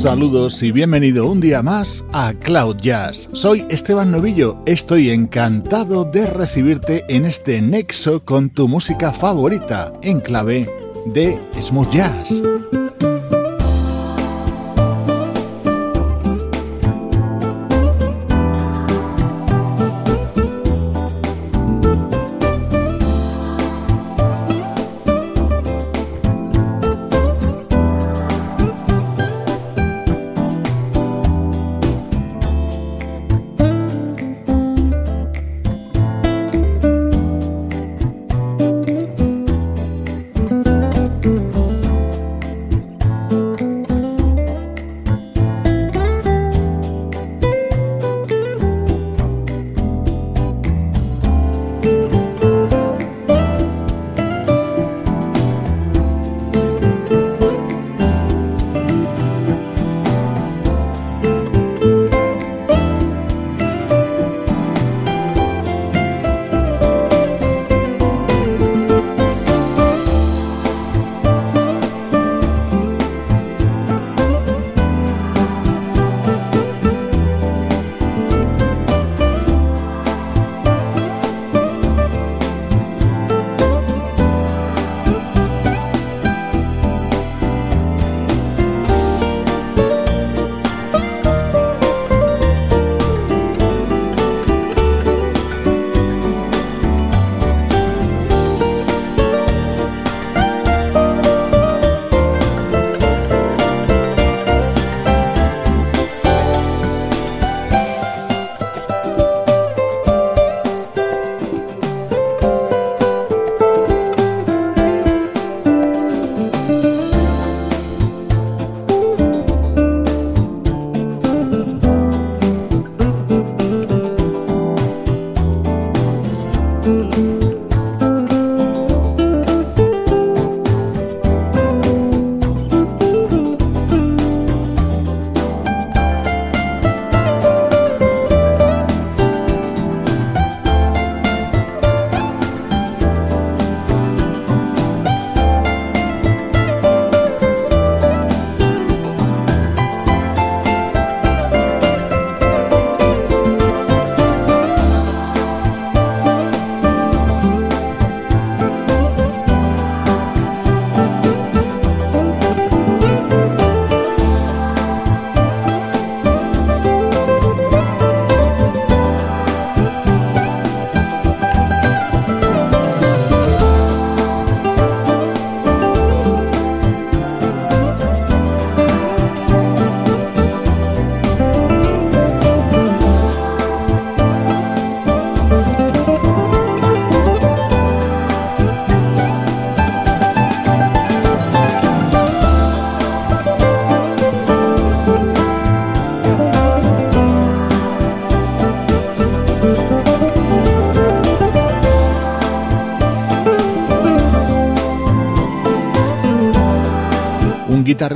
Saludos y bienvenido un día más a Cloud Jazz. Soy Esteban Novillo, estoy encantado de recibirte en este nexo con tu música favorita en clave de smooth jazz.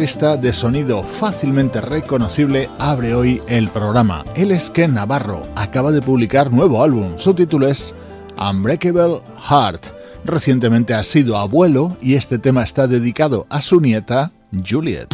Guitarrista de sonido fácilmente reconocible, abre hoy el programa. Él es Navarro, acaba de publicar nuevo álbum, su título es Unbreakable Heart. Recientemente ha sido abuelo y este tema está dedicado a su nieta, Juliet.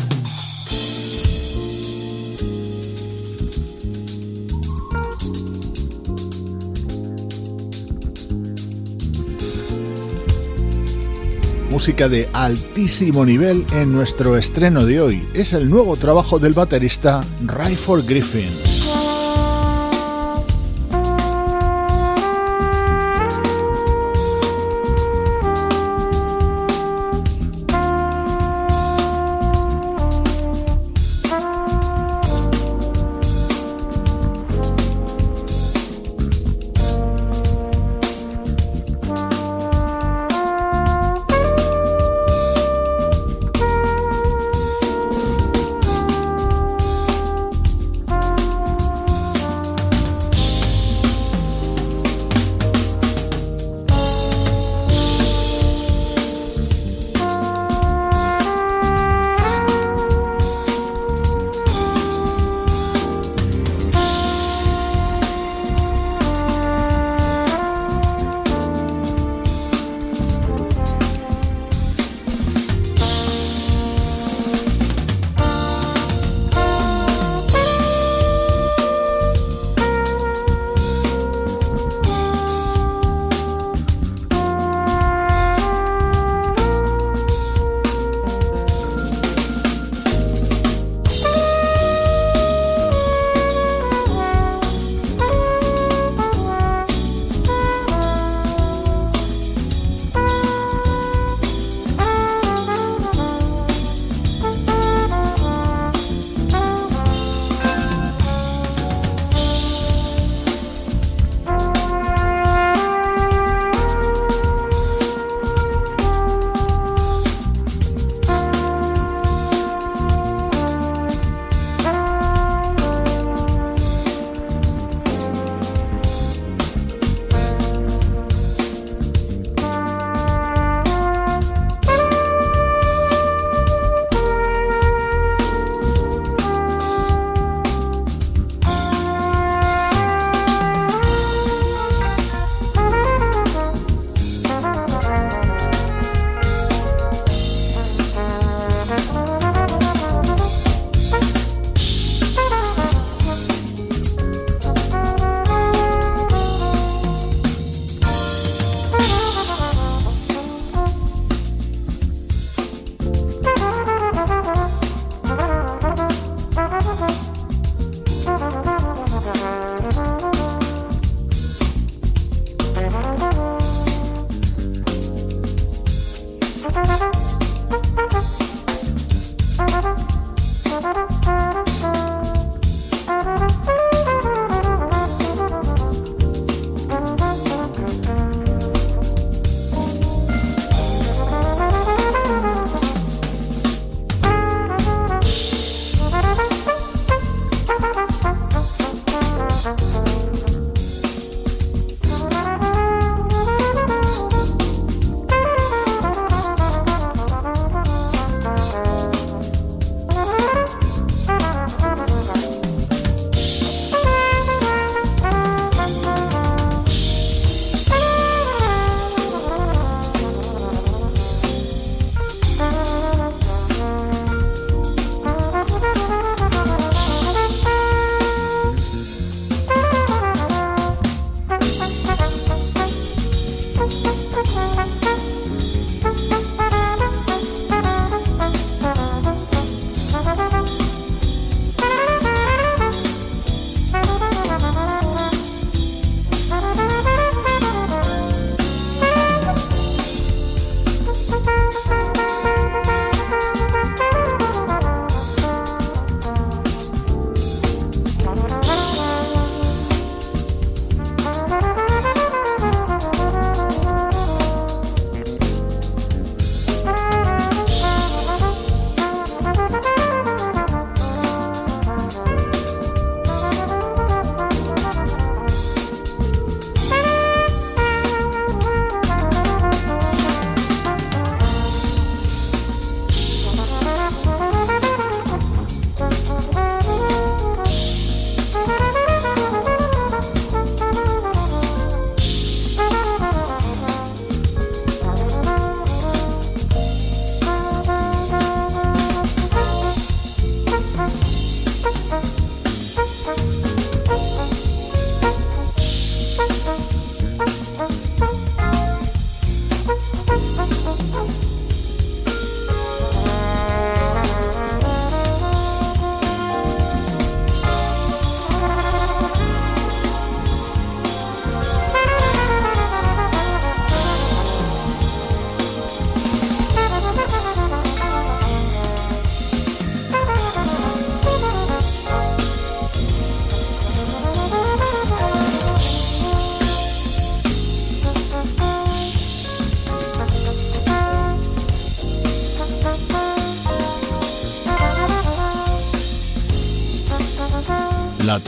Música de altísimo nivel en nuestro estreno de hoy. Es el nuevo trabajo del baterista Rayford Griffin.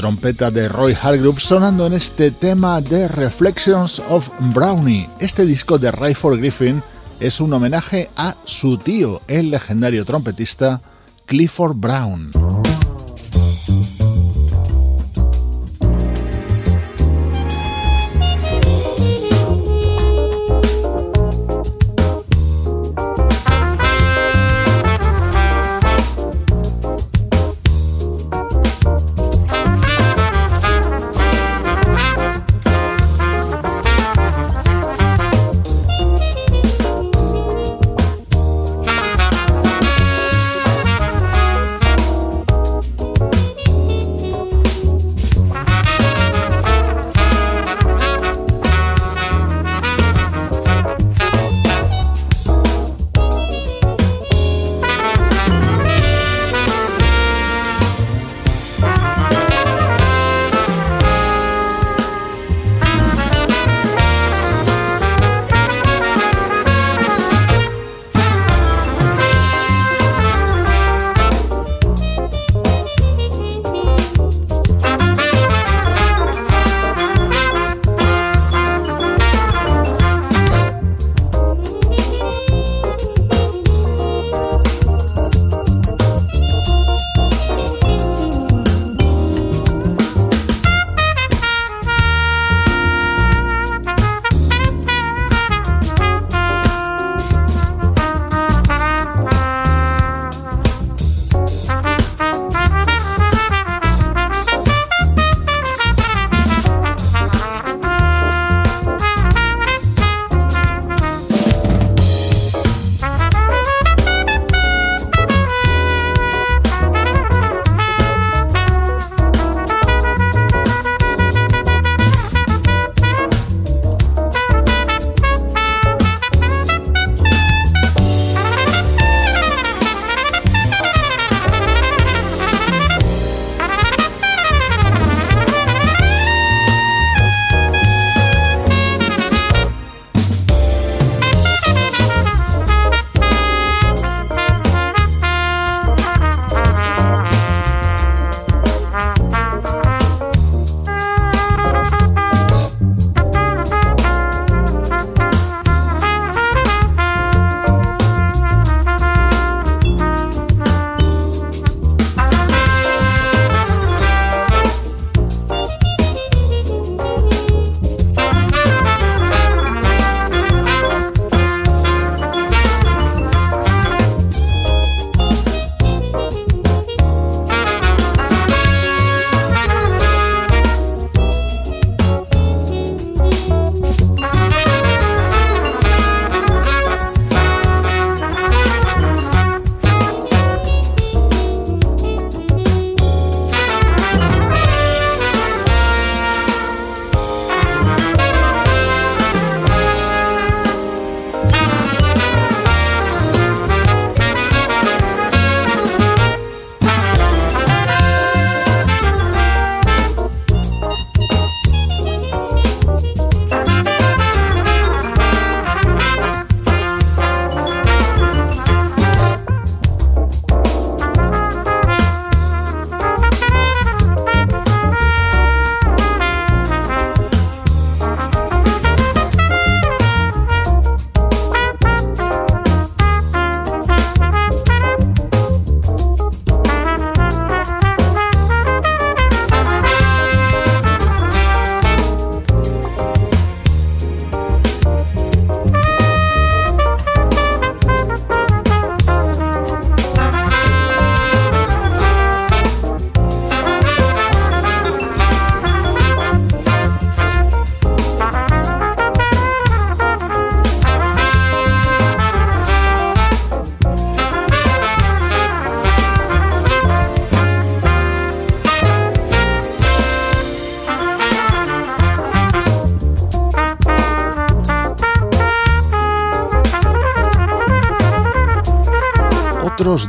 Trompeta de Roy Hargrove sonando en este tema de Reflections of Brownie. Este disco de Rayford Griffin es un homenaje a su tío, el legendario trompetista Clifford Brown.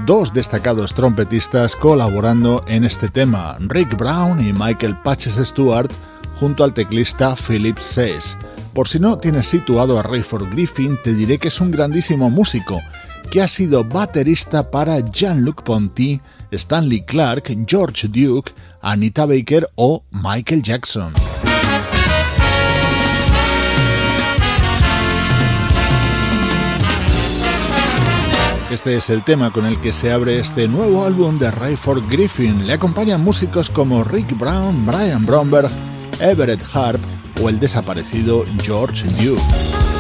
Dos destacados trompetistas colaborando en este tema, Rick Brown y Michael Patches Stewart, junto al teclista Philip Says. Por si no tienes situado a Rayford Griffin, te diré que es un grandísimo músico, que ha sido baterista para Jean-Luc Ponty Stanley Clark, George Duke, Anita Baker o Michael Jackson. Este es el tema con el que se abre este nuevo álbum de Rayford Griffin. Le acompañan músicos como Rick Brown, Brian Bromberg, Everett Harp o el desaparecido George Duke.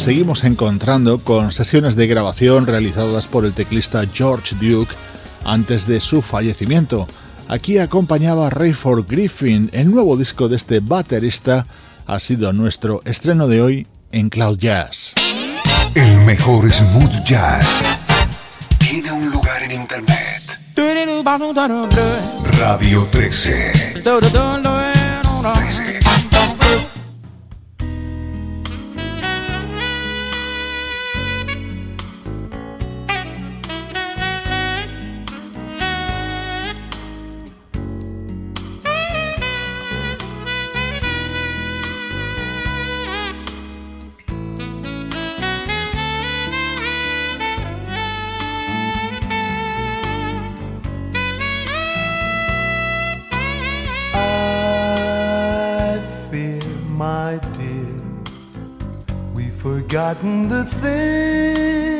Nos seguimos encontrando con sesiones de grabación realizadas por el teclista George Duke antes de su fallecimiento. Aquí acompañaba a Rayford Griffin. El nuevo disco de este baterista ha sido nuestro estreno de hoy en Cloud Jazz. El mejor smooth jazz tiene un lugar en internet. Radio 13. 13. Forgotten the things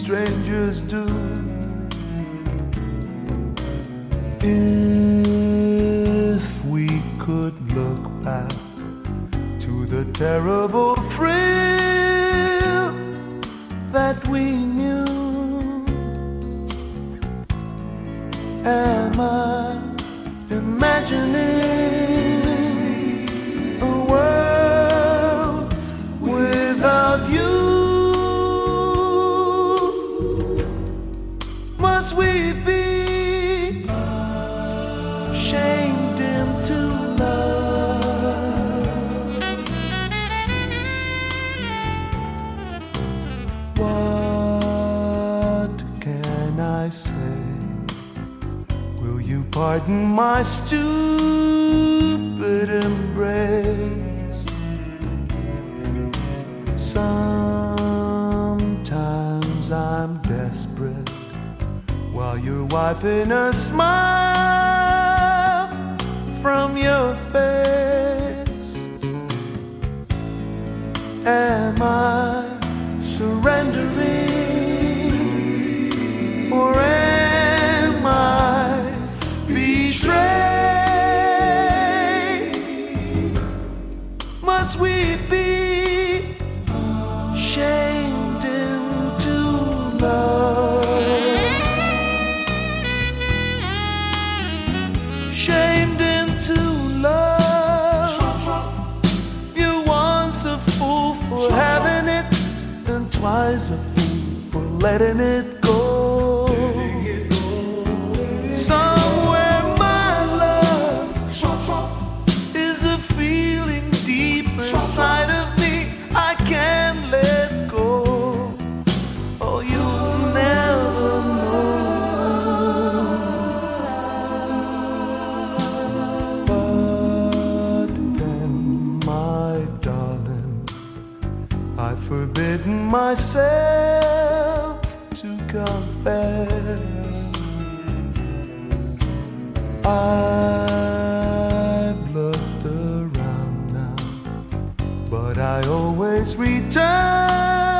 strangers do. If we could look back to the terrible thrill that we knew, am Pardon my stupid embrace. Sometimes I'm desperate while you're wiping a smile from your face. Am I let it. love.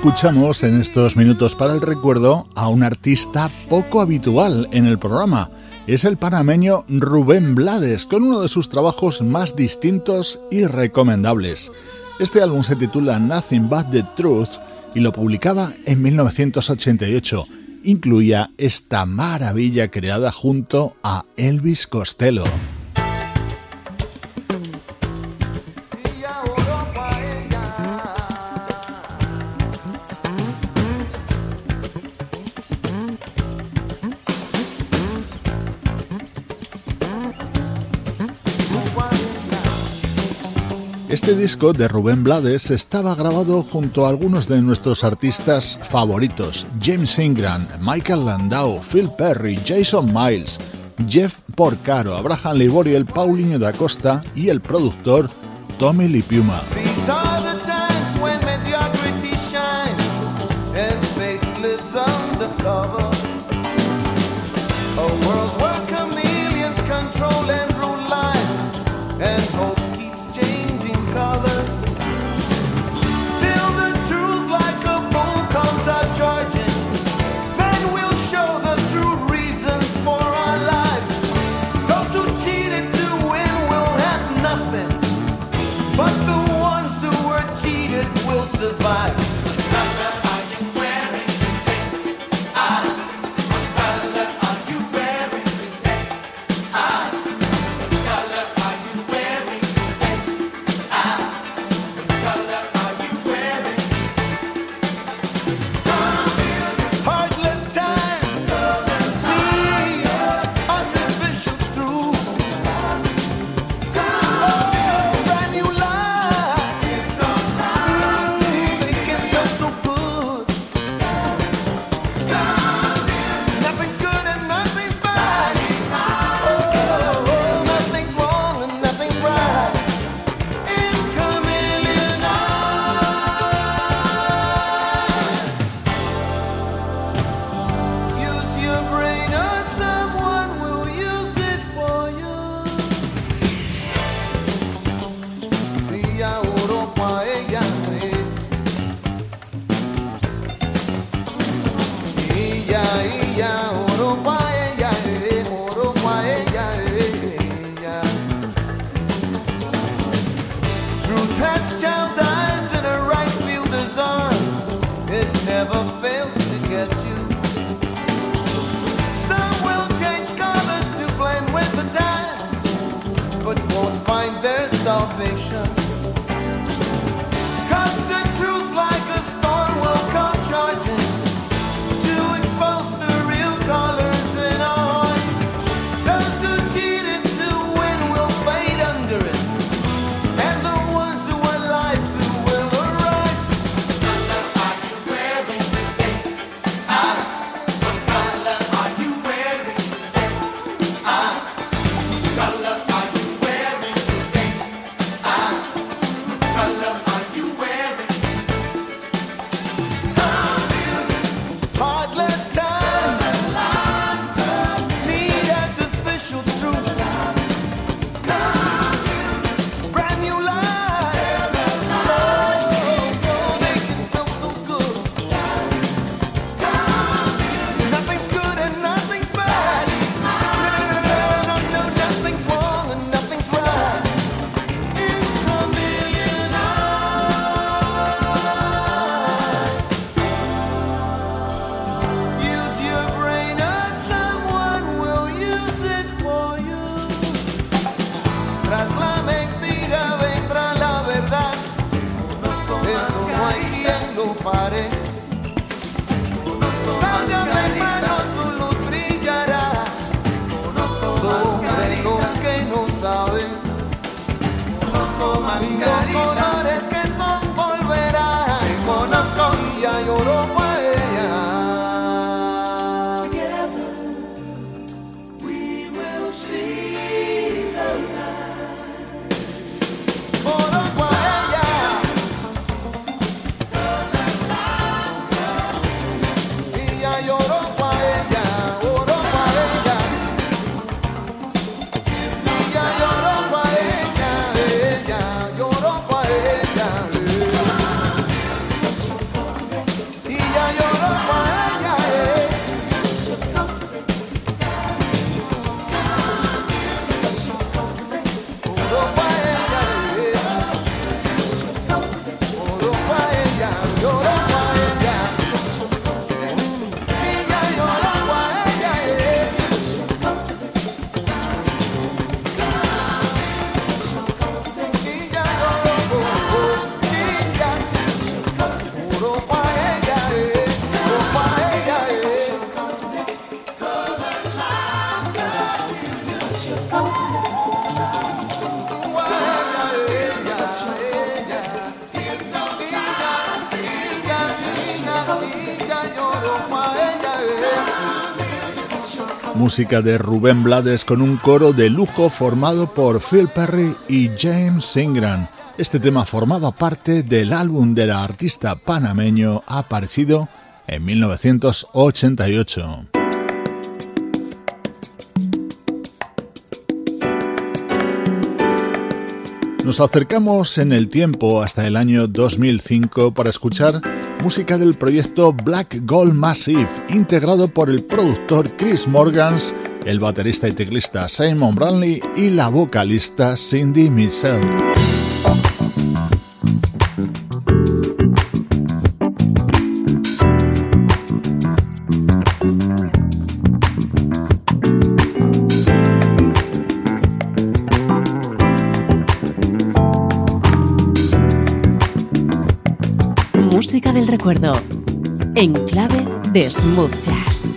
Escuchamos en estos minutos para el recuerdo a un artista poco habitual en el programa. Es el panameño Rubén Blades, con uno de sus trabajos más distintos y recomendables. Este álbum se titula Nothing But the Truth y lo publicaba en 1988. Incluía esta maravilla creada junto a Elvis Costello. Este disco de Rubén Blades estaba grabado junto a algunos de nuestros artistas favoritos, James Ingram, Michael Landau, Phil Perry, Jason Miles, Jeff Porcaro, Abraham Liboriel, Paulinho da Costa y el productor Tommy Lee música de Rubén Blades con un coro de lujo formado por Phil Perry y James Ingram. Este tema formaba parte del álbum del artista panameño aparecido en 1988. Nos acercamos en el tiempo hasta el año 2005 para escuchar música del proyecto Black Gold Massive, integrado por el productor Chris Morgans, el baterista y teclista Simon Branley y la vocalista Cindy Michelle. Recuerdo en clave de smooth jazz.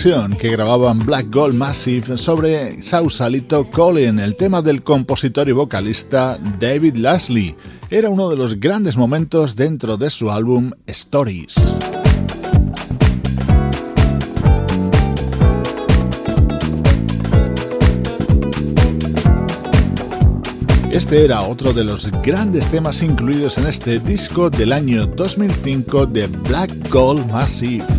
Que grababan Black Gold Massive sobre Sausalito Colin, el tema del compositor y vocalista David Lasley. Era uno de los grandes momentos dentro de su álbum Stories. Este era otro de los grandes temas incluidos en este disco del año 2005 de Black Gold Massive.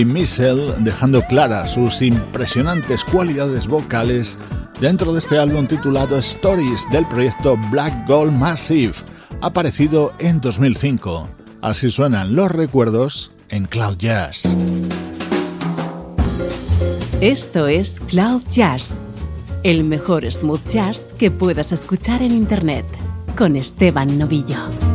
Cindy Missel dejando claras sus impresionantes cualidades vocales dentro de este álbum titulado Stories del proyecto Black Gold Massive, aparecido en 2005. Así suenan los recuerdos en Cloud Jazz. Esto es Cloud Jazz, el mejor smooth jazz que puedas escuchar en Internet, con Esteban Novillo.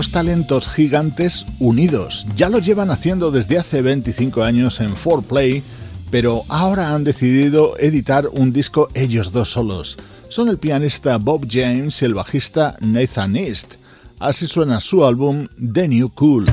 Dos talentos gigantes unidos. Ya lo llevan haciendo desde hace 25 años en 4Play, pero ahora han decidido editar un disco ellos dos solos. Son el pianista Bob James y el bajista Nathan East. Así suena su álbum The New Cool.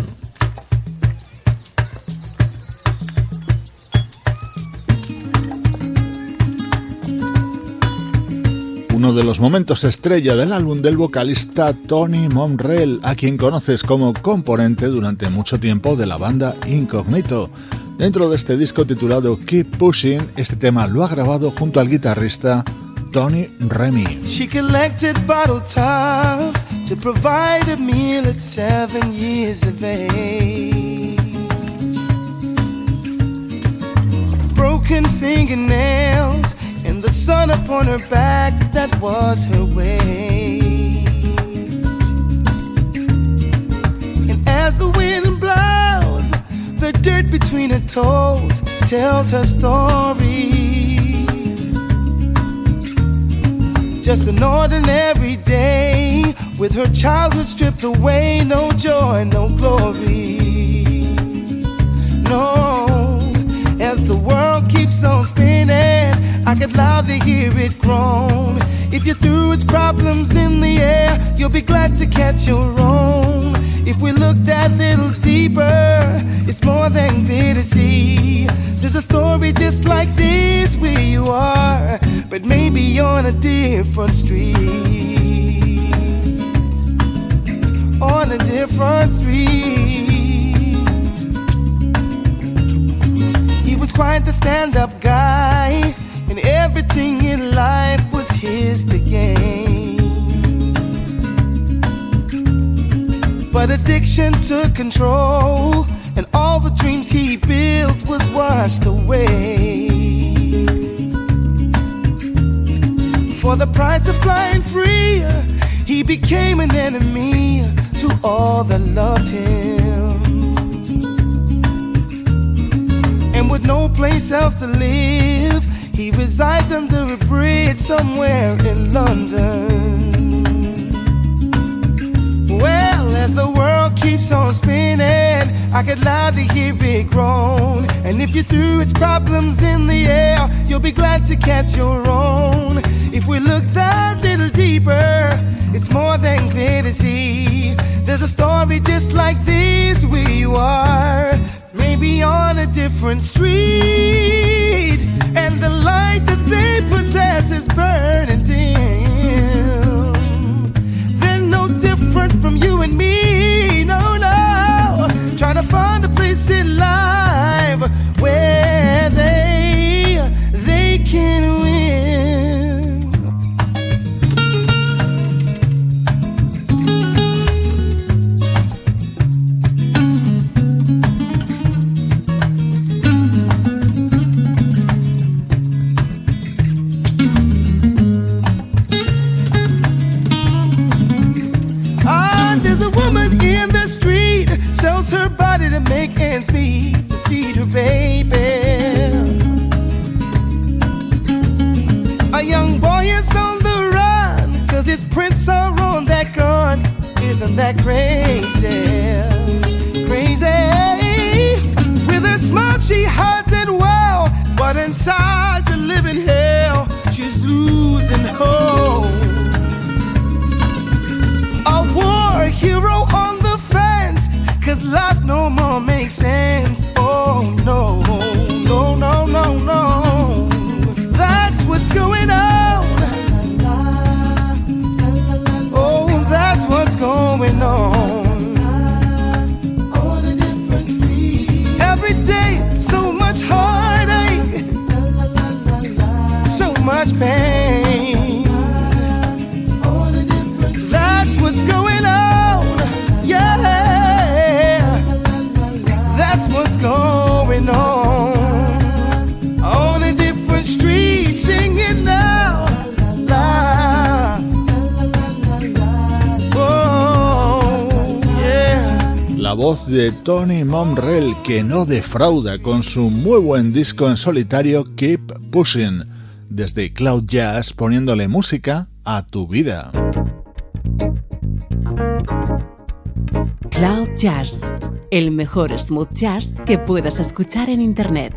Uno de los momentos estrella del álbum del vocalista Tony Monrell, a quien conoces como componente durante mucho tiempo de la banda Incognito. Dentro de este disco titulado Keep Pushing, este tema lo ha grabado junto al guitarrista Tony Remy. She collected bottle tops to provide a meal at seven years of age. Broken fingernails and the sun upon her back, that was her way. And as the wind blows, the dirt between her toes tells her story. Just an ordinary day with her childhood stripped away, no joy, no glory. No, as the world keeps on spinning, I could loudly hear it groan. If you threw its problems in the air, you'll be glad to catch your own. If we look that little deeper, it's more than clear to see. There's a story just like this where you are, but maybe on a different street. On a different street. He was quite the stand up guy, and everything in life was his to gain. But addiction took control, and all the dreams he built was washed away. For the price of flying free, he became an enemy to all that loved him. And with no place else to live, he resides under a bridge somewhere in London. Well, as the world keeps on spinning, I could loudly hear it groan. And if you threw its problems in the air, you'll be glad to catch your own. If we look that little deeper, it's more than clear to see. There's a story just like this you are, maybe on a different street. And the light that they possess is burning dim Tony Momrell que no defrauda con su muy buen disco en solitario Keep Pushing, desde Cloud Jazz poniéndole música a tu vida. Cloud Jazz, el mejor smooth jazz que puedas escuchar en Internet.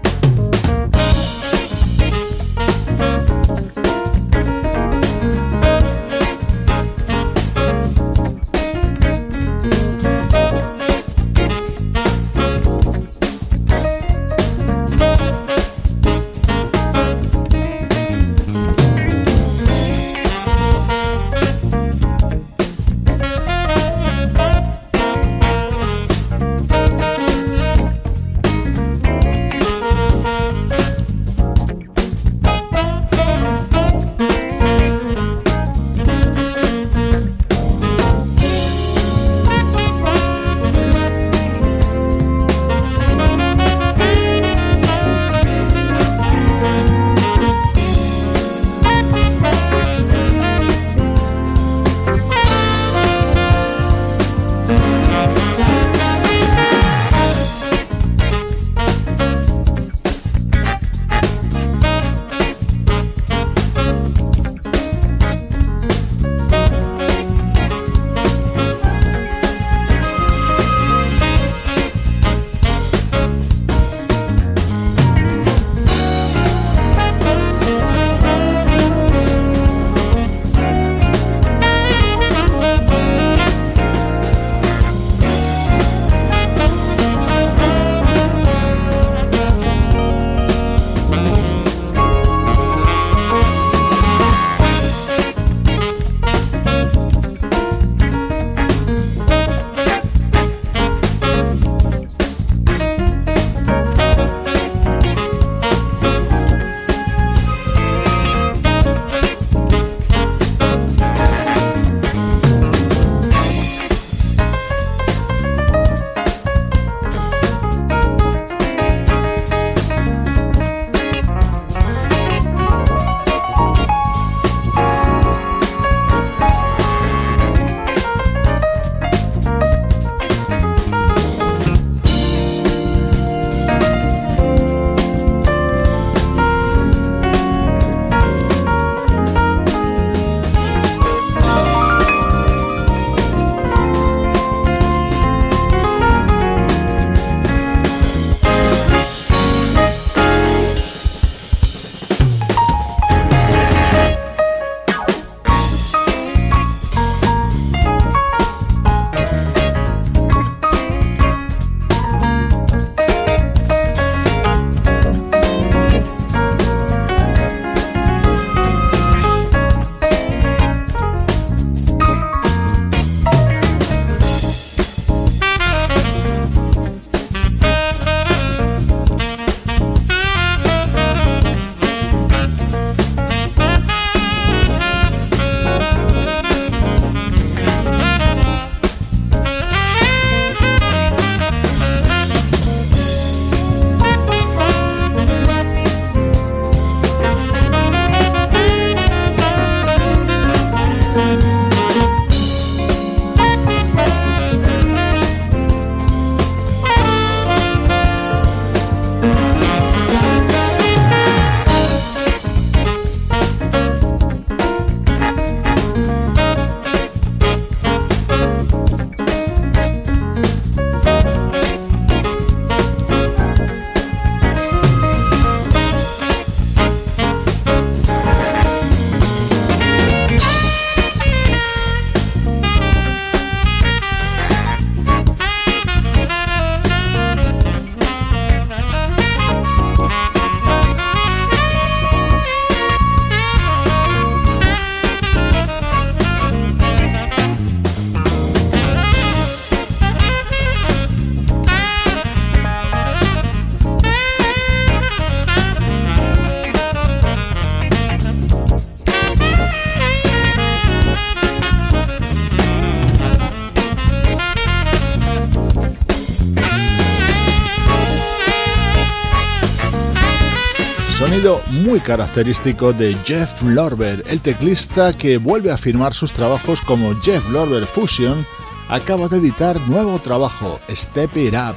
muy característico de Jeff Lorber, el teclista que vuelve a firmar sus trabajos como Jeff Lorber Fusion, acaba de editar nuevo trabajo, Step It Up.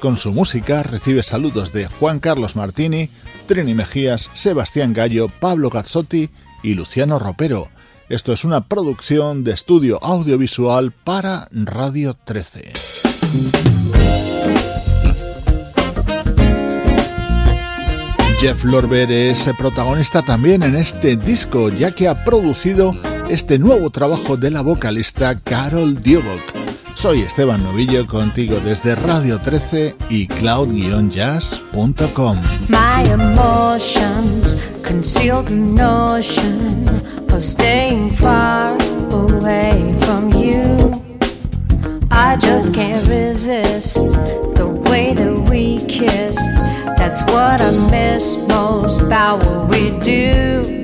Con su música recibe saludos de Juan Carlos Martini, Trini Mejías, Sebastián Gallo, Pablo Gazzotti y Luciano Ropero. Esto es una producción de estudio audiovisual para Radio 13. Jeff Lorber es protagonista también en este disco, ya que ha producido este nuevo trabajo de la vocalista Carol Diobok. Soy Esteban Novillo contigo desde Radio 13 y cloud-jazz.com. My emotions concealed the notion of staying far away from you. I just can't resist the way that we kissed. That's what I miss most about what we do.